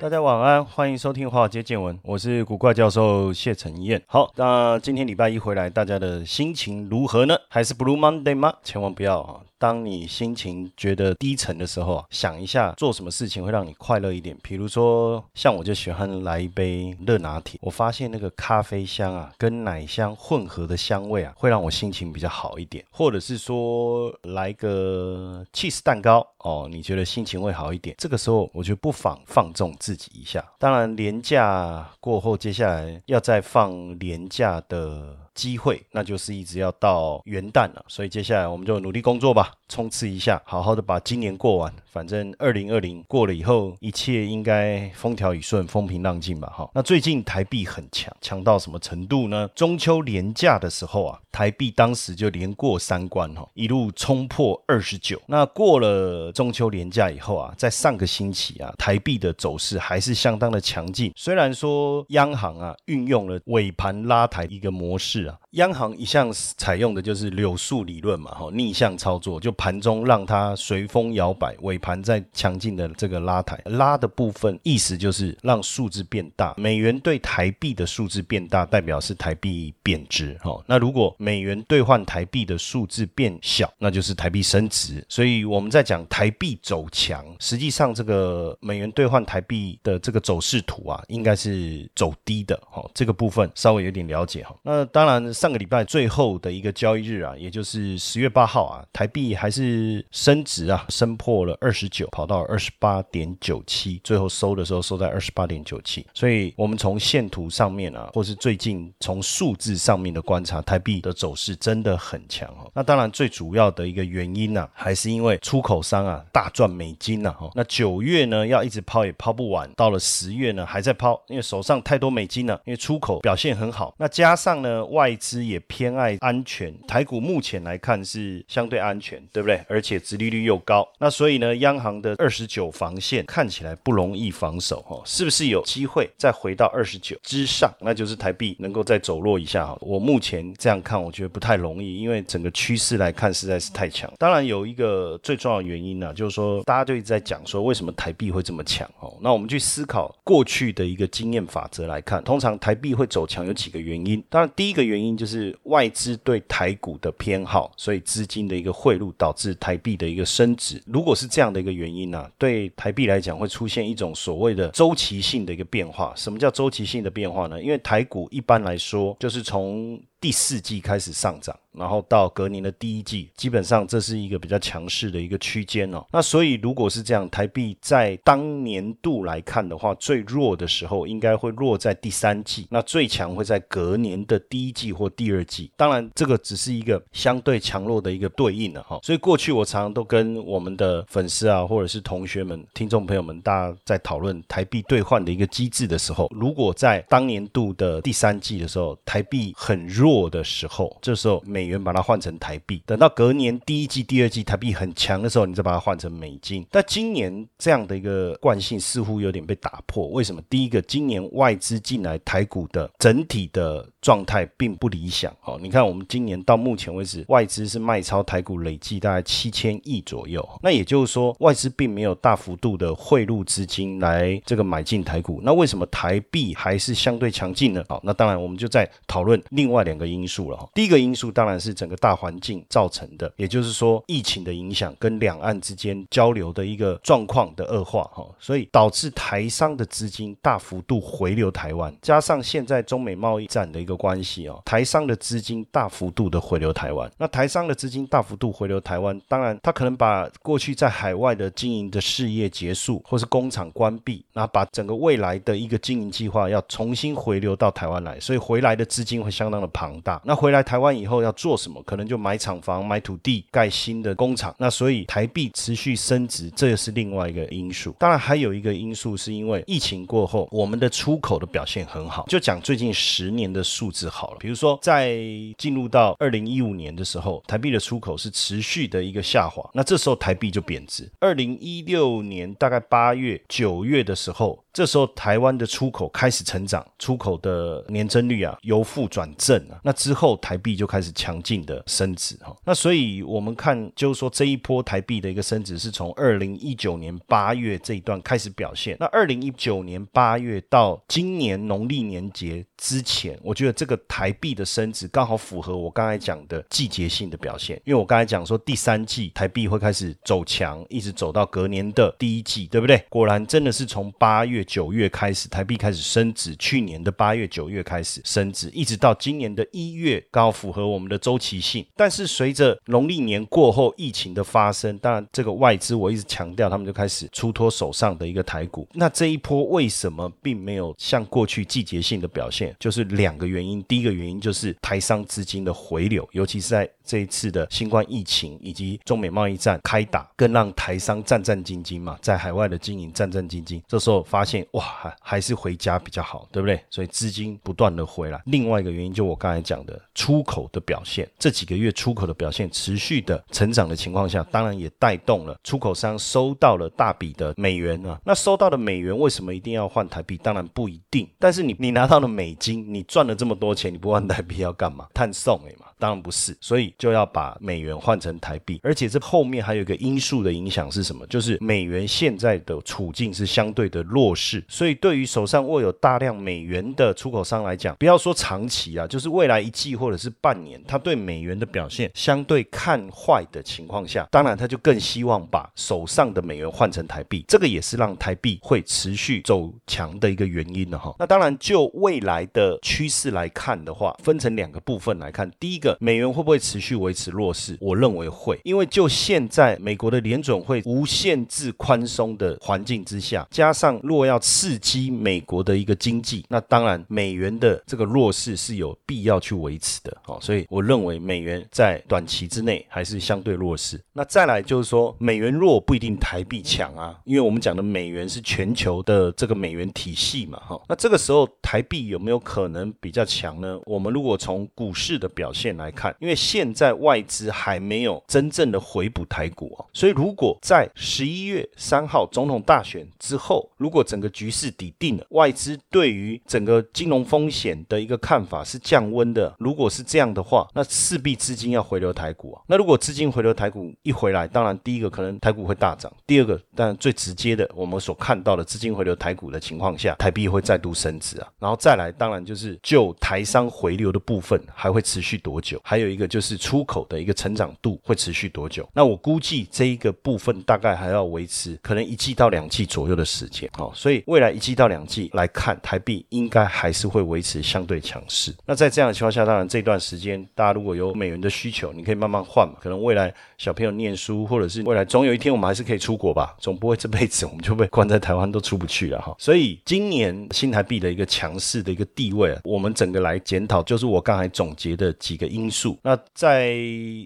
大家晚安，欢迎收听华尔街见闻，我是古怪教授谢承彦。好，那今天礼拜一回来，大家的心情如何呢？还是 Blue Monday 吗？千万不要啊！当你心情觉得低沉的时候啊，想一下做什么事情会让你快乐一点。比如说，像我就喜欢来一杯热拿铁。我发现那个咖啡香啊，跟奶香混合的香味啊，会让我心情比较好一点。或者是说，来个 cheese 蛋糕哦，你觉得心情会好一点。这个时候，我就不妨放纵自己一下。当然，廉价过后，接下来要再放廉价的。机会，那就是一直要到元旦了，所以接下来我们就努力工作吧，冲刺一下，好好的把今年过完。反正二零二零过了以后，一切应该风调雨顺、风平浪静吧。哈，那最近台币很强，强到什么程度呢？中秋连假的时候啊，台币当时就连过三关，哈，一路冲破二十九。那过了中秋连假以后啊，在上个星期啊，台币的走势还是相当的强劲。虽然说央行啊运用了尾盘拉抬一个模式啊。央行一向采用的就是柳树理论嘛，哈，逆向操作，就盘中让它随风摇摆，尾盘在强劲的这个拉抬，拉的部分意思就是让数字变大，美元对台币的数字变大，代表是台币贬值，哈，那如果美元兑换台币的数字变小，那就是台币升值。所以我们在讲台币走强，实际上这个美元兑换台币的这个走势图啊，应该是走低的，哈，这个部分稍微有点了解，哈，那当然。上个礼拜最后的一个交易日啊，也就是十月八号啊，台币还是升值啊，升破了二十九，跑到二十八点九七，最后收的时候收在二十八点九七。所以，我们从线图上面啊，或是最近从数字上面的观察，台币的走势真的很强哦。那当然，最主要的一个原因呢，还是因为出口商啊大赚美金呐哈。那九月呢要一直抛也抛不完，到了十月呢还在抛，因为手上太多美金了，因为出口表现很好。那加上呢外资也偏爱安全，台股目前来看是相对安全，对不对？而且殖利率又高，那所以呢，央行的二十九防线看起来不容易防守哦，是不是有机会再回到二十九之上？那就是台币能够再走弱一下哈。我目前这样看，我觉得不太容易，因为整个趋势来看实在是太强。当然有一个最重要的原因呢，就是说大家就一直在讲说为什么台币会这么强哦。那我们去思考过去的一个经验法则来看，通常台币会走强有几个原因。当然第一个原原因就是外资对台股的偏好，所以资金的一个汇入导致台币的一个升值。如果是这样的一个原因呢，对台币来讲会出现一种所谓的周期性的一个变化。什么叫周期性的变化呢？因为台股一般来说就是从第四季开始上涨。然后到隔年的第一季，基本上这是一个比较强势的一个区间哦。那所以如果是这样，台币在当年度来看的话，最弱的时候应该会落在第三季，那最强会在隔年的第一季或第二季。当然，这个只是一个相对强弱的一个对应了哈。所以过去我常常都跟我们的粉丝啊，或者是同学们、听众朋友们，大家在讨论台币兑换的一个机制的时候，如果在当年度的第三季的时候，台币很弱弱的时候，这时候美元把它换成台币，等到隔年第一季、第二季台币很强的时候，你再把它换成美金。但今年这样的一个惯性似乎有点被打破。为什么？第一个，今年外资进来台股的整体的状态并不理想。哦，你看我们今年到目前为止，外资是卖超台股累计大概七千亿左右。那也就是说，外资并没有大幅度的汇入资金来这个买进台股。那为什么台币还是相对强劲呢？好，那当然我们就在讨论另外两个因素了。第一个因素当然。是整个大环境造成的，也就是说疫情的影响跟两岸之间交流的一个状况的恶化哈，所以导致台商的资金大幅度回流台湾，加上现在中美贸易战的个关系哦，台商的资金大幅度的回流台湾。那台商的资金大幅度回流台湾，当然他可能把过去在海外的经营的事业结束，或是工厂关闭，那把整个未来的一个经营计划要重新回流到台湾来，所以回来的资金会相当的庞大。那回来台湾以后要做什么？可能就买厂房、买土地、盖新的工厂。那所以台币持续升值，这也是另外一个因素。当然还有一个因素是因为疫情过后，我们的出口的表现很好。就讲最近十年的数字好了，比如说在进入到二零一五年的时候，台币的出口是持续的一个下滑，那这时候台币就贬值。二零一六年大概八月、九月的时候。这时候台湾的出口开始成长，出口的年增率啊由负转正啊，那之后台币就开始强劲的升值哈。那所以我们看就是说这一波台币的一个升值是从二零一九年八月这一段开始表现。那二零一九年八月到今年农历年节之前，我觉得这个台币的升值刚好符合我刚才讲的季节性的表现，因为我刚才讲说第三季台币会开始走强，一直走到隔年的第一季，对不对？果然真的是从八月。九月开始，台币开始升值。去年的八月、九月开始升值，一直到今年的一月，刚好符合我们的周期性。但是随着农历年过后疫情的发生，当然这个外资我一直强调，他们就开始出脱手上的一个台股。那这一波为什么并没有像过去季节性的表现？就是两个原因。第一个原因就是台商资金的回流，尤其是在这一次的新冠疫情以及中美贸易战开打，更让台商战战兢兢嘛，在海外的经营战战兢兢。这时候发现。哇，还还是回家比较好，对不对？所以资金不断的回来。另外一个原因就我刚才讲的出口的表现，这几个月出口的表现持续的成长的情况下，当然也带动了出口商收到了大笔的美元啊。那收到的美元为什么一定要换台币？当然不一定。但是你你拿到了美金，你赚了这么多钱，你不换台币要干嘛？探送哎嘛。当然不是，所以就要把美元换成台币，而且这后面还有一个因素的影响是什么？就是美元现在的处境是相对的弱势，所以对于手上握有大量美元的出口商来讲，不要说长期啊，就是未来一季或者是半年，他对美元的表现相对看坏的情况下，当然他就更希望把手上的美元换成台币，这个也是让台币会持续走强的一个原因了哈。那当然就未来的趋势来看的话，分成两个部分来看，第一个。美元会不会持续去维持弱势？我认为会，因为就现在美国的联准会无限制宽松的环境之下，加上若要刺激美国的一个经济，那当然美元的这个弱势是有必要去维持的。哦，所以我认为美元在短期之内还是相对弱势。那再来就是说，美元弱不一定台币强啊，因为我们讲的美元是全球的这个美元体系嘛，哈。那这个时候台币有没有可能比较强呢？我们如果从股市的表现，来看，因为现在外资还没有真正的回补台股啊，所以如果在十一月三号总统大选之后，如果整个局势底定了，外资对于整个金融风险的一个看法是降温的。如果是这样的话，那势必资金要回流台股啊。那如果资金回流台股一回来，当然第一个可能台股会大涨，第二个当然最直接的我们所看到的资金回流台股的情况下，台币会再度升值啊。然后再来，当然就是就台商回流的部分还会持续多久？还有一个就是出口的一个成长度会持续多久？那我估计这一个部分大概还要维持可能一季到两季左右的时间哦。所以未来一季到两季来看，台币应该还是会维持相对强势。那在这样的情况下，当然这段时间大家如果有美元的需求，你可以慢慢换嘛。可能未来小朋友念书，或者是未来总有一天我们还是可以出国吧，总不会这辈子我们就被关在台湾都出不去了哈。所以今年新台币的一个强势的一个地位，我们整个来检讨，就是我刚才总结的几个。因素。那在在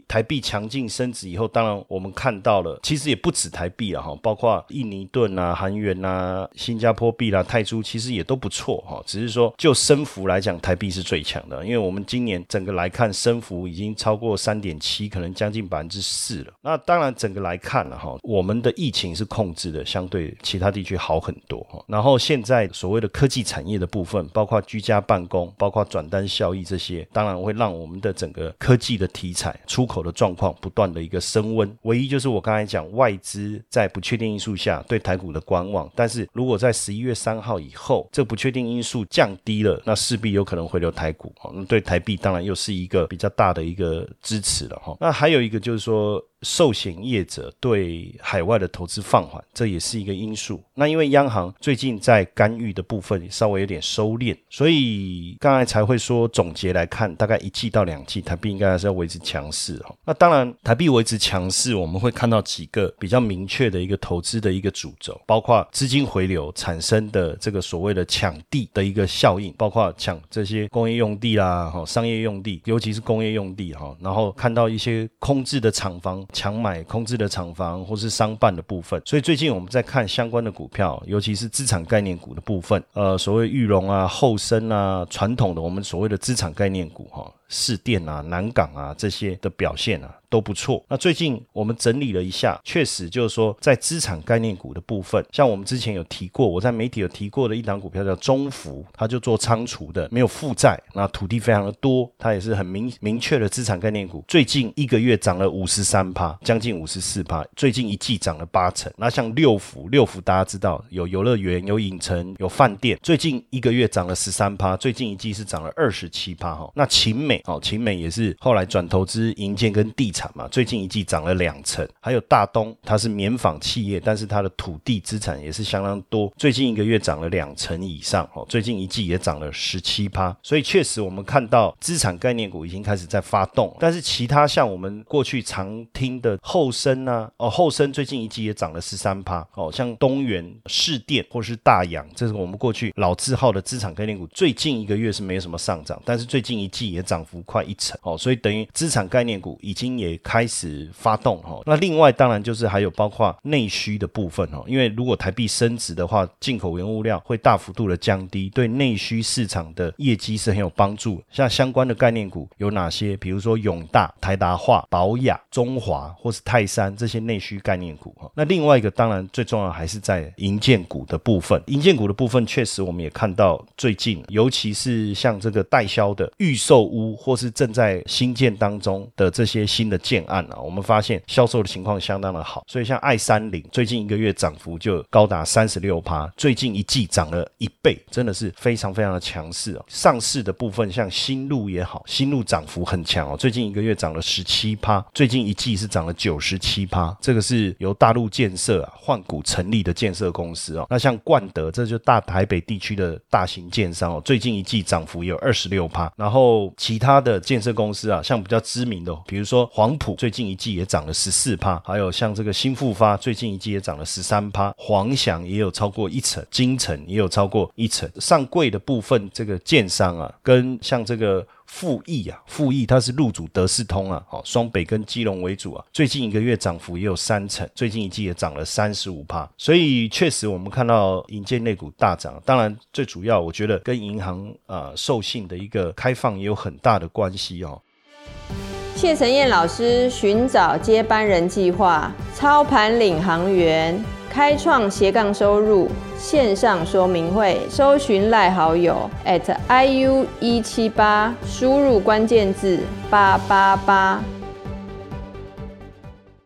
台币强劲升值以后，当然我们看到了，其实也不止台币啊，哈，包括印尼盾啊、韩元啊、新加坡币啦、泰铢，其实也都不错哈。只是说就升幅来讲，台币是最强的，因为我们今年整个来看升幅已经超过三点七，可能将近百分之四了。那当然整个来看了哈，我们的疫情是控制的，相对其他地区好很多哈。然后现在所谓的科技产业的部分，包括居家办公、包括转单效益这些，当然会让我们的整个科技的题材出口的状况不断的一个升温，唯一就是我刚才讲外资在不确定因素下对台股的观望，但是如果在十一月三号以后，这不确定因素降低了，那势必有可能回流台股，那对台币当然又是一个比较大的一个支持了哈。那还有一个就是说。寿险业者对海外的投资放缓，这也是一个因素。那因为央行最近在干预的部分稍微有点收敛，所以刚才才会说总结来看，大概一季到两季，台币应该还是要维持强势哈。那当然，台币维持强势，我们会看到几个比较明确的一个投资的一个主轴，包括资金回流产生的这个所谓的抢地的一个效应，包括抢这些工业用地啦，哈，商业用地，尤其是工业用地哈，然后看到一些空置的厂房强买空置的厂房或是商办的部分，所以最近我们在看相关的股票，尤其是资产概念股的部分，呃，所谓玉龙啊、后生啊、传统的我们所谓的资产概念股哈。市电啊、南港啊这些的表现啊都不错。那最近我们整理了一下，确实就是说，在资产概念股的部分，像我们之前有提过，我在媒体有提过的一档股票叫中福，它就做仓储的，没有负债，那土地非常的多，它也是很明明确的资产概念股。最近一个月涨了五十三趴，将近五十四趴。最近一季涨了八成。那像六福，六福大家知道有游乐园、有影城、有饭店，最近一个月涨了十三趴，最近一季是涨了二十七趴哈。那秦美。好，秦美也是后来转投资银建跟地产嘛，最近一季涨了两成。还有大东，它是棉纺企业，但是它的土地资产也是相当多，最近一个月涨了两成以上。哦，最近一季也涨了十七趴。所以确实我们看到资产概念股已经开始在发动，但是其他像我们过去常听的后生啊，哦后生最近一季也涨了十三趴。哦，像东元、市电或是大洋，这是我们过去老字号的资产概念股，最近一个月是没有什么上涨，但是最近一季也涨。浮快一成哦，所以等于资产概念股已经也开始发动哈。那另外当然就是还有包括内需的部分哦，因为如果台币升值的话，进口原物料会大幅度的降低，对内需市场的业绩是很有帮助。像相关的概念股有哪些？比如说永大、台达化、宝雅、中华或是泰山这些内需概念股哈。那另外一个当然最重要还是在银建股的部分，银建股的部分确实我们也看到最近，尤其是像这个代销的预售屋。或是正在新建当中的这些新的建案啊，我们发现销售的情况相当的好，所以像爱三零最近一个月涨幅就高达三十六趴，最近一季涨了一倍，真的是非常非常的强势哦。上市的部分像新路也好，新路涨幅很强哦，最近一个月涨了十七趴，最近一季是涨了九十七趴，这个是由大陆建设啊换股成立的建设公司哦。那像冠德，这就大台北地区的大型建商哦，最近一季涨幅有二十六趴，然后其他。的建设公司啊，像比较知名的，比如说黄埔，最近一季也涨了十四趴；还有像这个新复发，最近一季也涨了十三趴；黄翔也有超过一成，金城也有超过一成。上柜的部分，这个建商啊，跟像这个。富益啊，富益它是入主德士通啊，好，双北跟基隆为主啊，最近一个月涨幅也有三成，最近一季也涨了三十五帕，所以确实我们看到银建类股大涨，当然最主要我觉得跟银行啊授信的一个开放也有很大的关系哦。谢承彦老师寻找接班人计划，操盘领航员。开创斜杠收入线上说明会，搜寻赖好友 at iu 一七八，输入关键字八八八。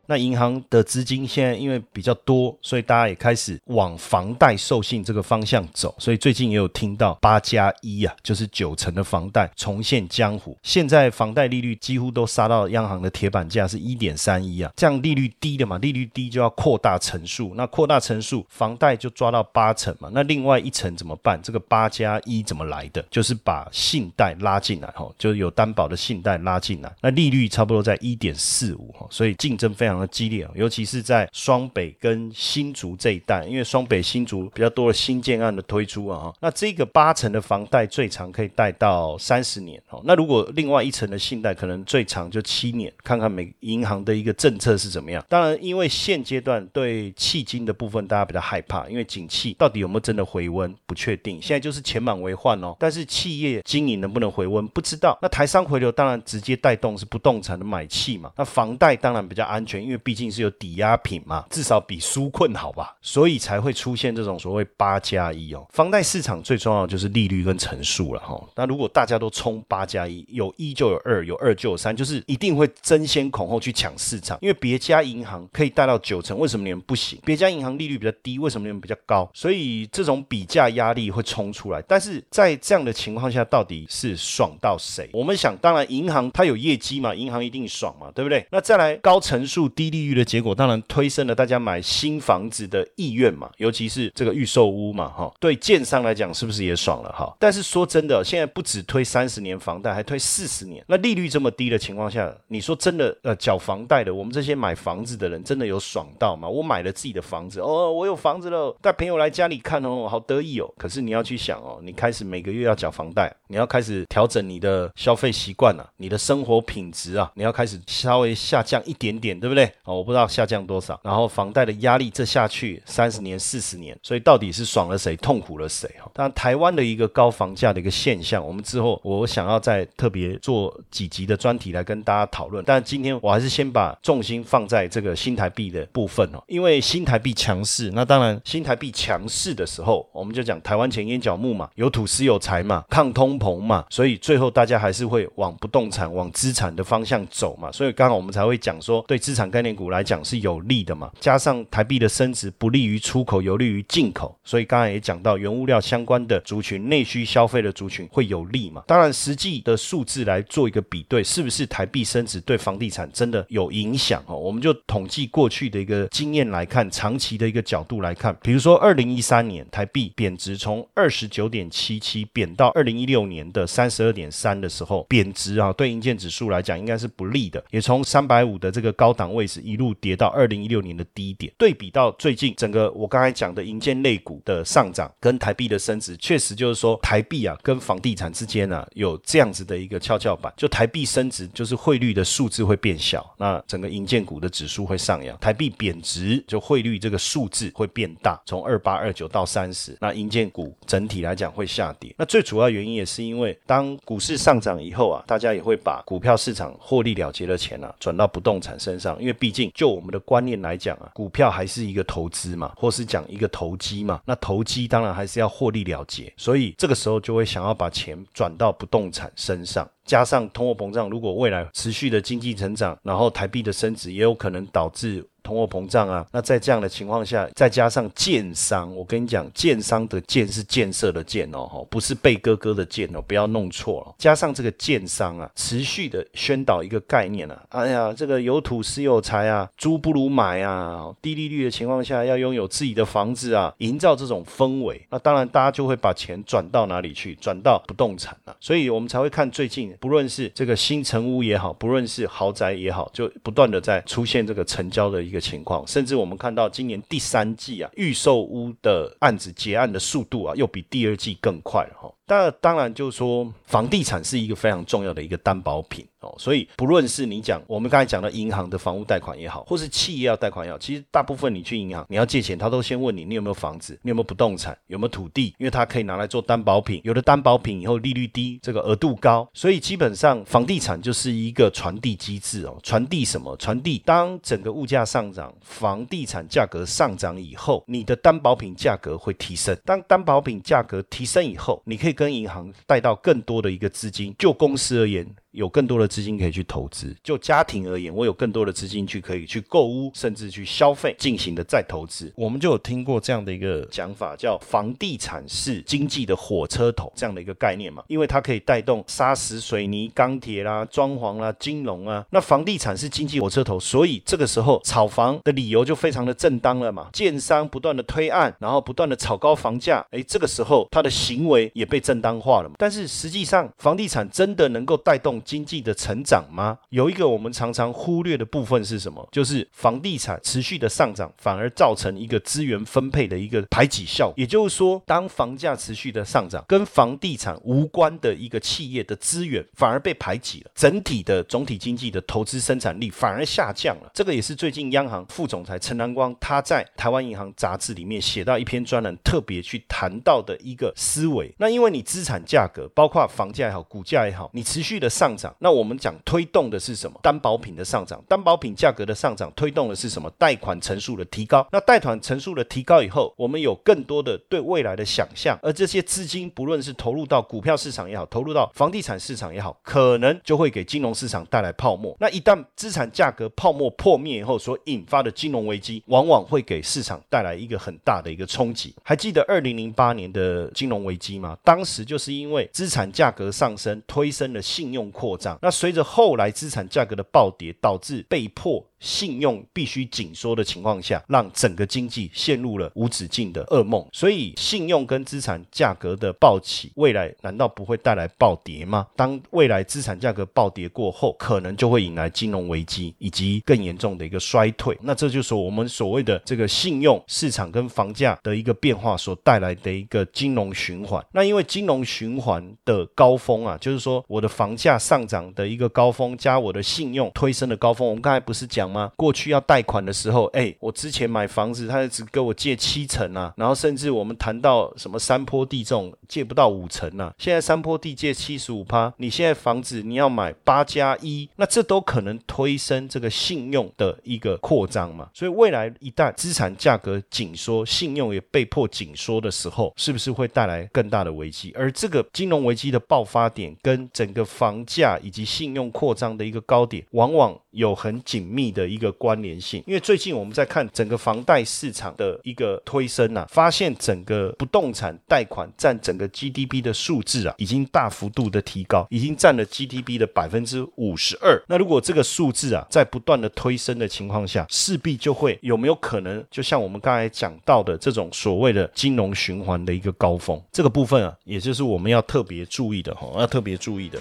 那银行的资金现在因为比较多，所以大家也开始往房贷授信这个方向走。所以最近也有听到八加一啊，就是九成的房贷重现江湖。现在房贷利率几乎都杀到央行的铁板价是一点三一啊，这样利率低的嘛，利率低就要扩大层数，那扩大层数，房贷就抓到八成嘛。那另外一层怎么办？这个八加一怎么来的？就是把信贷拉进来哈，就是有担保的信贷拉进来，那利率差不多在一点四五哈，所以竞争非常。激烈尤其是在双北跟新竹这一带，因为双北新竹比较多的新建案的推出啊，那这个八成的房贷最长可以贷到三十年哦。那如果另外一层的信贷可能最长就七年，看看每银行的一个政策是怎么样。当然，因为现阶段对迄金的部分大家比较害怕，因为景气到底有没有真的回温不确定，现在就是钱满为患哦。但是企业经营能不能回温不知道。那台商回流当然直接带动是不动产的买气嘛。那房贷当然比较安全，因为毕竟是有抵押品嘛，至少比纾困好吧，所以才会出现这种所谓八加一哦。房贷市场最重要的就是利率跟乘数了哈。那如果大家都冲八加一，有一就有二，有二就有三，就是一定会争先恐后去抢市场。因为别家银行可以贷到九成，为什么你们不行？别家银行利率比较低，为什么你们比较高？所以这种比价压力会冲出来。但是在这样的情况下，到底是爽到谁？我们想，当然银行它有业绩嘛，银行一定爽嘛，对不对？那再来高乘数。低利率的结果，当然推升了大家买新房子的意愿嘛，尤其是这个预售屋嘛，哈，对建商来讲是不是也爽了哈？但是说真的，现在不止推三十年房贷，还推四十年，那利率这么低的情况下，你说真的，呃，缴房贷的，我们这些买房子的人，真的有爽到吗？我买了自己的房子，哦，我有房子了，带朋友来家里看哦，好得意哦。可是你要去想哦，你开始每个月要缴房贷，你要开始调整你的消费习惯了，你的生活品质啊，你要开始稍微下降一点点，对不对？哦，我不知道下降多少。然后房贷的压力这下去三十年、四十年，所以到底是爽了谁，痛苦了谁？哈，当然台湾的一个高房价的一个现象，我们之后我想要再特别做几集的专题来跟大家讨论。但今天我还是先把重心放在这个新台币的部分哦，因为新台币强势，那当然新台币强势的时候，我们就讲台湾前烟角木嘛，有土私有财嘛，抗通膨嘛，所以最后大家还是会往不动产、往资产的方向走嘛。所以刚好我们才会讲说，对资产概念股来讲是有利的嘛。加上台币的升值不利于出口，有利于进口，所以刚才也讲到原物料相关的族群、内需消费的族群会有利嘛。当然实际的数字来做一个比对，是不是台币升值对房地产真的有影响哦？我们就统计过去的一个经验来看，长期的一个角度来看，比如说二零一三年台币贬值从二十九点七七贬到二零一六年的三十二点三的时候，贬值啊，对硬件指数来讲应该是不利的，也从三百五的这个高档位置一路跌到二零一六年的低点。对比到最近整个我刚才讲的银建类股的上涨跟台币的升值，确实就是说台币啊跟房地产之间呢有这样子的一个跷跷板，就台币升值就是汇率的数字会变小，那整个银建股的指数会上扬；台币贬值就汇率这个数字会变大，从二八二九到三十，那银建股整体来讲会下跌。那最主要原因也是因为当股市上涨以后啊，大家也会把股票市场获利了结的钱啊转到不动产身上，因为毕竟就我们的观念来讲啊，股票还是一个投资嘛，或是讲一个投机嘛，那投机当然还是要获利了结，所以这个时候就会想要把钱转到不动产身上。加上通货膨胀，如果未来持续的经济成长，然后台币的升值，也有可能导致。通货膨胀啊，那在这样的情况下，再加上建商，我跟你讲，建商的建是建设的建哦，不是贝哥哥的建哦，不要弄错了。加上这个建商啊，持续的宣导一个概念啊，哎呀，这个有土私有财啊，租不如买啊，低利率的情况下要拥有自己的房子啊，营造这种氛围，那当然大家就会把钱转到哪里去，转到不动产了。所以我们才会看最近，不论是这个新城屋也好，不论是豪宅也好，就不断的在出现这个成交的一个。的情况，甚至我们看到今年第三季啊，预售屋的案子结案的速度啊，又比第二季更快哈。但当然，就是说，房地产是一个非常重要的一个担保品哦，所以不论是你讲我们刚才讲的银行的房屋贷款也好，或是企业要贷款也好，其实大部分你去银行你要借钱，他都先问你你有没有房子，你有没有不动产，有没有土地，因为它可以拿来做担保品。有的担保品以后利率低，这个额度高，所以基本上房地产就是一个传递机制哦，传递什么？传递当整个物价上涨，房地产价格上涨以后，你的担保品价格会提升。当担保品价格提升以后，你可以跟银行贷到更多的一个资金，就公司而言。有更多的资金可以去投资，就家庭而言，我有更多的资金去可以去购物，甚至去消费进行的再投资。我们就有听过这样的一个讲法，叫房地产是经济的火车头这样的一个概念嘛，因为它可以带动砂石、水泥、钢铁啦、装潢啦、金融啊。那房地产是经济火车头，所以这个时候炒房的理由就非常的正当了嘛。建商不断的推案，然后不断的炒高房价，哎，这个时候他的行为也被正当化了嘛。但是实际上，房地产真的能够带动？经济的成长吗？有一个我们常常忽略的部分是什么？就是房地产持续的上涨，反而造成一个资源分配的一个排挤效。也就是说，当房价持续的上涨，跟房地产无关的一个企业的资源反而被排挤了，整体的总体经济的投资生产力反而下降了。这个也是最近央行副总裁陈南光他在台湾银行杂志里面写到一篇专栏，特别去谈到的一个思维。那因为你资产价格，包括房价也好，股价也好，你持续的上。涨，那我们讲推动的是什么？担保品的上涨，担保品价格的上涨，推动的是什么？贷款成数的提高。那贷款成数的提高以后，我们有更多的对未来的想象，而这些资金不论是投入到股票市场也好，投入到房地产市场也好，可能就会给金融市场带来泡沫。那一旦资产价格泡沫破灭以后，所引发的金融危机，往往会给市场带来一个很大的一个冲击。还记得二零零八年的金融危机吗？当时就是因为资产价格上升，推升了信用扩。张，那随着后来资产价格的暴跌，导致被迫信用必须紧缩的情况下，让整个经济陷入了无止境的噩梦。所以，信用跟资产价格的暴起，未来难道不会带来暴跌吗？当未来资产价格暴跌过后，可能就会引来金融危机以及更严重的一个衰退。那这就是我们所谓的这个信用市场跟房价的一个变化所带来的一个金融循环。那因为金融循环的高峰啊，就是说我的房价上涨的一个高峰加我的信用推升的高峰。我们刚才不是讲吗？过去要贷款的时候，哎，我之前买房子，他只给我借七成啊，然后甚至我们谈到什么山坡地这种借不到五成啊。现在山坡地借七十五趴，你现在房子你要买八加一，那这都可能推升这个信用的一个扩张嘛。所以未来一旦资产价格紧缩，信用也被迫紧缩的时候，是不是会带来更大的危机？而这个金融危机的爆发点跟整个房价以及信用扩张的一个高点，往往有很紧密的一个关联性。因为最近我们在看整个房贷市场的一个推升啊，发现整个不动产贷款占整个 GDP 的数字啊，已经大幅度的提高，已经占了 GDP 的百分之五十二。那如果这个数字啊，在不断的推升的情况下，势必就会有没有可能，就像我们刚才讲到的这种所谓的金融循环的一个高峰，这个部分啊，也就是我们要特别注意的哈，要特别注意的。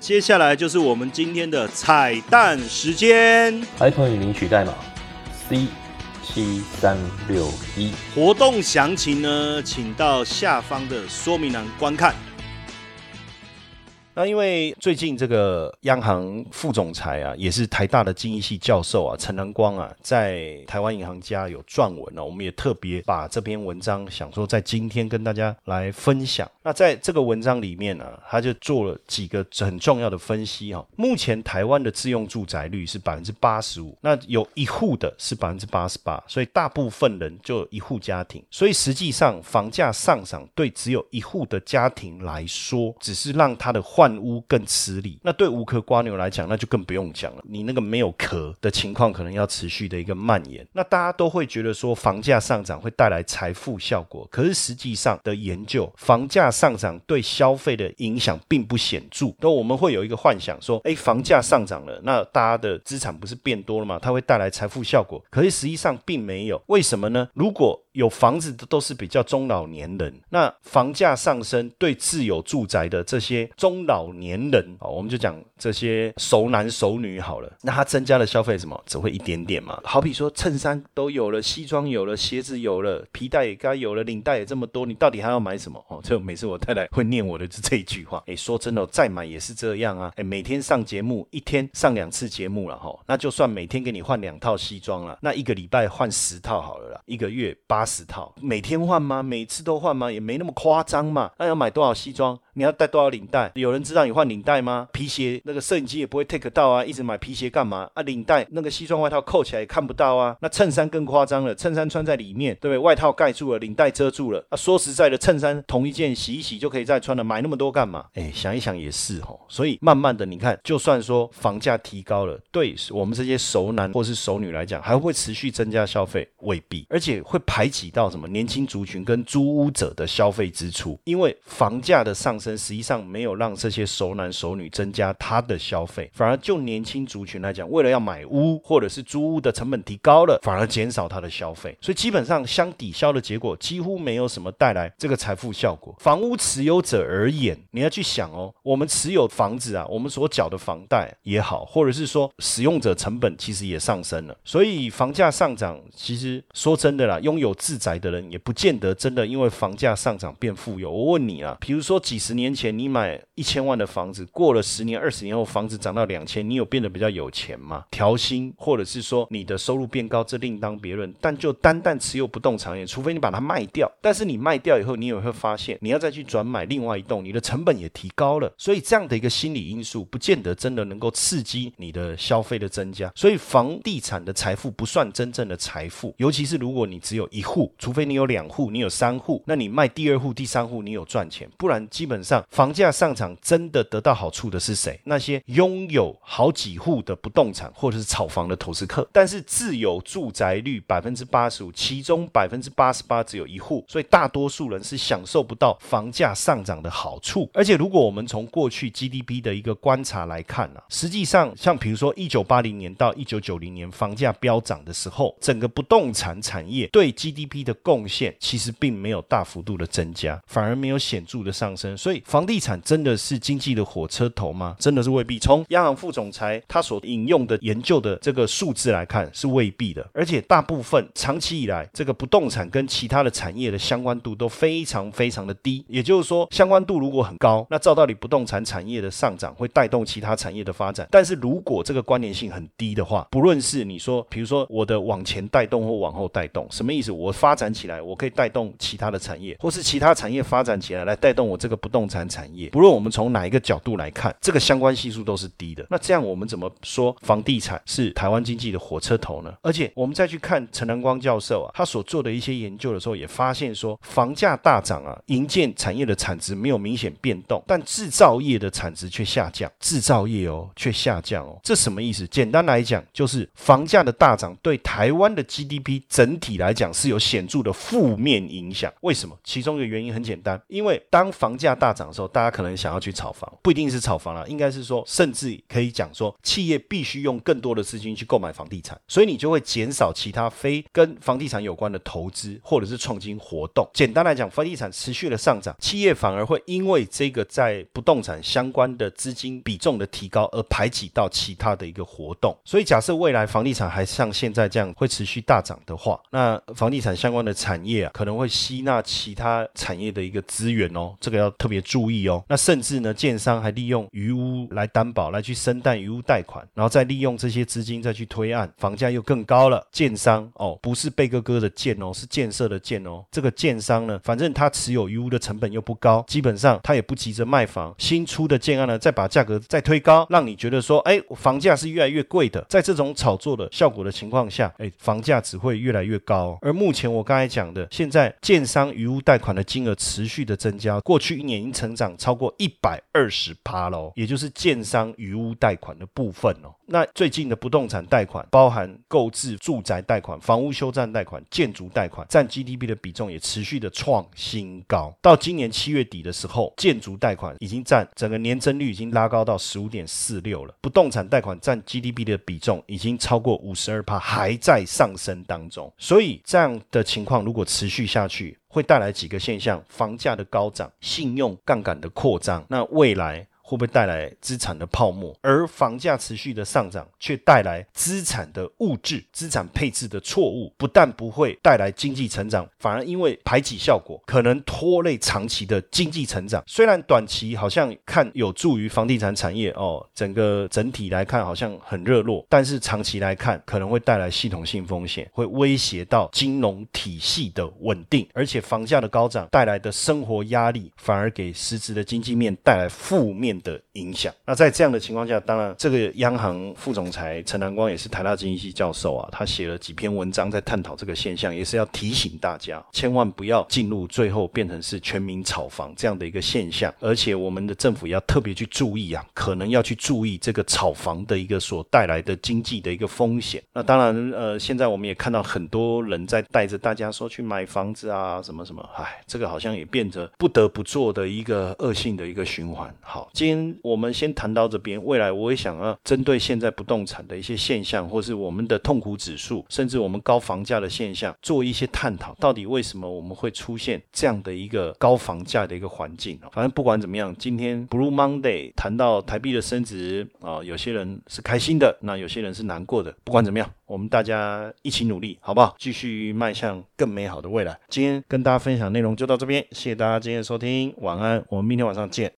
接下来就是我们今天的彩蛋时间，还可以领取代码 C 七三六一。活动详情呢，请到下方的说明栏观看。那因为最近这个央行副总裁啊，也是台大的经济系教授啊，陈南光啊，在台湾银行家有撰文了，我们也特别把这篇文章想说在今天跟大家来分享。那在这个文章里面呢，他就做了几个很重要的分析哈。目前台湾的自用住宅率是百分之八十五，那有一户的是百分之八十八，所以大部分人就一户家庭，所以实际上房价上涨对只有一户的家庭来说，只是让他的。换屋更吃力，那对无壳瓜牛来讲，那就更不用讲了。你那个没有壳的情况，可能要持续的一个蔓延。那大家都会觉得说，房价上涨会带来财富效果，可是实际上的研究，房价上涨对消费的影响并不显著。那我们会有一个幻想说，哎，房价上涨了，那大家的资产不是变多了吗？它会带来财富效果，可是实际上并没有。为什么呢？如果有房子的都是比较中老年人，那房价上升对自有住宅的这些中老老年人哦，我们就讲这些熟男熟女好了，那他增加的消费什么只会一点点嘛？好比说衬衫都有了，西装有了，鞋子有了，皮带也该有了，领带也这么多，你到底还要买什么？哦，就每次我太太会念我的这一句话，哎，说真的，再买也是这样啊，哎，每天上节目，一天上两次节目了哈，那就算每天给你换两套西装了，那一个礼拜换十套好了啦，一个月。八十套，每天换吗？每次都换吗？也没那么夸张嘛。那要买多少西装？你要带多少领带？有人知道你换领带吗？皮鞋那个摄影机也不会 take 到啊，一直买皮鞋干嘛啊？领带那个西装外套扣起来也看不到啊。那衬衫更夸张了，衬衫穿在里面，对不对？外套盖住了，领带遮住了。啊，说实在的，衬衫同一件洗一洗就可以再穿了，买那么多干嘛？哎，想一想也是哦。所以慢慢的，你看，就算说房价提高了，对我们这些熟男或是熟女来讲，还会持续增加消费？未必，而且会排挤到什么年轻族群跟租屋者的消费支出，因为房价的上升。实际上没有让这些熟男熟女增加他的消费，反而就年轻族群来讲，为了要买屋或者是租屋的成本提高了，反而减少他的消费。所以基本上相抵消的结果，几乎没有什么带来这个财富效果。房屋持有者而言，你要去想哦，我们持有房子啊，我们所缴的房贷也好，或者是说使用者成本其实也上升了。所以房价上涨，其实说真的啦，拥有自宅的人也不见得真的因为房价上涨变富有。我问你啊，比如说几十十。年前你买一千万的房子，过了十年、二十年后，房子涨到两千，你有变得比较有钱吗？调薪，或者是说你的收入变高，这另当别论。但就单单持有不动产业，除非你把它卖掉，但是你卖掉以后，你也会发现，你要再去转买另外一栋，你的成本也提高了。所以这样的一个心理因素，不见得真的能够刺激你的消费的增加。所以房地产的财富不算真正的财富，尤其是如果你只有一户，除非你有两户，你有三户，那你卖第二户、第三户，你有赚钱，不然基本。上房价上涨真的得到好处的是谁？那些拥有好几户的不动产或者是炒房的投资客。但是自有住宅率百分之八十五，其中百分之八十八只有一户，所以大多数人是享受不到房价上涨的好处。而且如果我们从过去 GDP 的一个观察来看呢，实际上像比如说一九八零年到一九九零年房价飙涨的时候，整个不动产产业对 GDP 的贡献其实并没有大幅度的增加，反而没有显著的上升。所以所以房地产真的是经济的火车头吗？真的是未必。从央行副总裁他所引用的研究的这个数字来看，是未必的。而且大部分长期以来，这个不动产跟其他的产业的相关度都非常非常的低。也就是说，相关度如果很高，那照道理不动产产业的上涨会带动其他产业的发展。但是如果这个关联性很低的话，不论是你说，比如说我的往前带动或往后带动，什么意思？我发展起来，我可以带动其他的产业，或是其他产业发展起来来带动我这个不动产产业。不论我们从哪一个角度来看，这个相关系数都是低的。那这样我们怎么说房地产是台湾经济的火车头呢？而且我们再去看陈南光教授啊，他所做的一些研究的时候，也发现说，房价大涨啊，营建产业的产值没有明显变动，但制造业的产值却下降。制造业哦，却下降哦，这什么意思？简单来讲，就是房价的大涨对台湾的 GDP 整体来讲是有显著的负面影响。为什么？其中一个原因很简单，因为当房价大大涨的时候，大家可能想要去炒房，不一定是炒房了，应该是说，甚至可以讲说，企业必须用更多的资金去购买房地产，所以你就会减少其他非跟房地产有关的投资或者是创新活动。简单来讲，房地产持续的上涨，企业反而会因为这个在不动产相关的资金比重的提高而排挤到其他的一个活动。所以假设未来房地产还像现在这样会持续大涨的话，那房地产相关的产业啊可能会吸纳其他产业的一个资源哦，这个要特别注意哦。那甚至呢，建商还利用余屋来担保来去申贷余屋贷款，然后再利用这些资金再去推案，房价又更高了。建商哦，不是贝哥哥的建哦，是建设的建哦。这个建商呢，反正他持有余屋的成本又不高，基本上他也不急着卖房，新出的建案呢，再把价格再推高，让你觉得说，哎，房价是越来越贵的。在这种炒作的效果的情况下，哎，房价只会越来越高。而目前我刚才讲的，现在建商余屋贷款的金额持续的增加，过去一年成长超过一百二十趴喽，也就是建商余屋贷款的部分哦。那最近的不动产贷款，包含购置住宅贷款、房屋修缮贷款、建筑贷款，占 GDP 的比重也持续的创新高。到今年七月底的时候，建筑贷款已经占整个年增率已经拉高到十五点四六了。不动产贷款占 GDP 的比重已经超过五十二趴，还在上升当中。所以这样的情况如果持续下去，会带来几个现象：房价的高涨、信用杠杆的扩张。那未来。会不会带来资产的泡沫？而房价持续的上涨，却带来资产的物质、资产配置的错误，不但不会带来经济成长，反而因为排挤效果，可能拖累长期的经济成长。虽然短期好像看有助于房地产产业哦，整个整体来看好像很热络，但是长期来看可能会带来系统性风险，会威胁到金融体系的稳定，而且房价的高涨带来的生活压力，反而给实质的经济面带来负面。的影响。那在这样的情况下，当然，这个央行副总裁陈南光也是台大经济系教授啊，他写了几篇文章在探讨这个现象，也是要提醒大家，千万不要进入最后变成是全民炒房这样的一个现象。而且，我们的政府要特别去注意啊，可能要去注意这个炒房的一个所带来的经济的一个风险。那当然，呃，现在我们也看到很多人在带着大家说去买房子啊，什么什么，唉，这个好像也变得不得不做的一个恶性的一个循环。好，今先，我们先谈到这边。未来我也想要针对现在不动产的一些现象，或是我们的痛苦指数，甚至我们高房价的现象，做一些探讨。到底为什么我们会出现这样的一个高房价的一个环境？反正不管怎么样，今天 Blue Monday 谈到台币的升值啊，有些人是开心的，那有些人是难过的。不管怎么样，我们大家一起努力，好不好？继续迈向更美好的未来。今天跟大家分享内容就到这边，谢谢大家今天的收听，晚安，我们明天晚上见。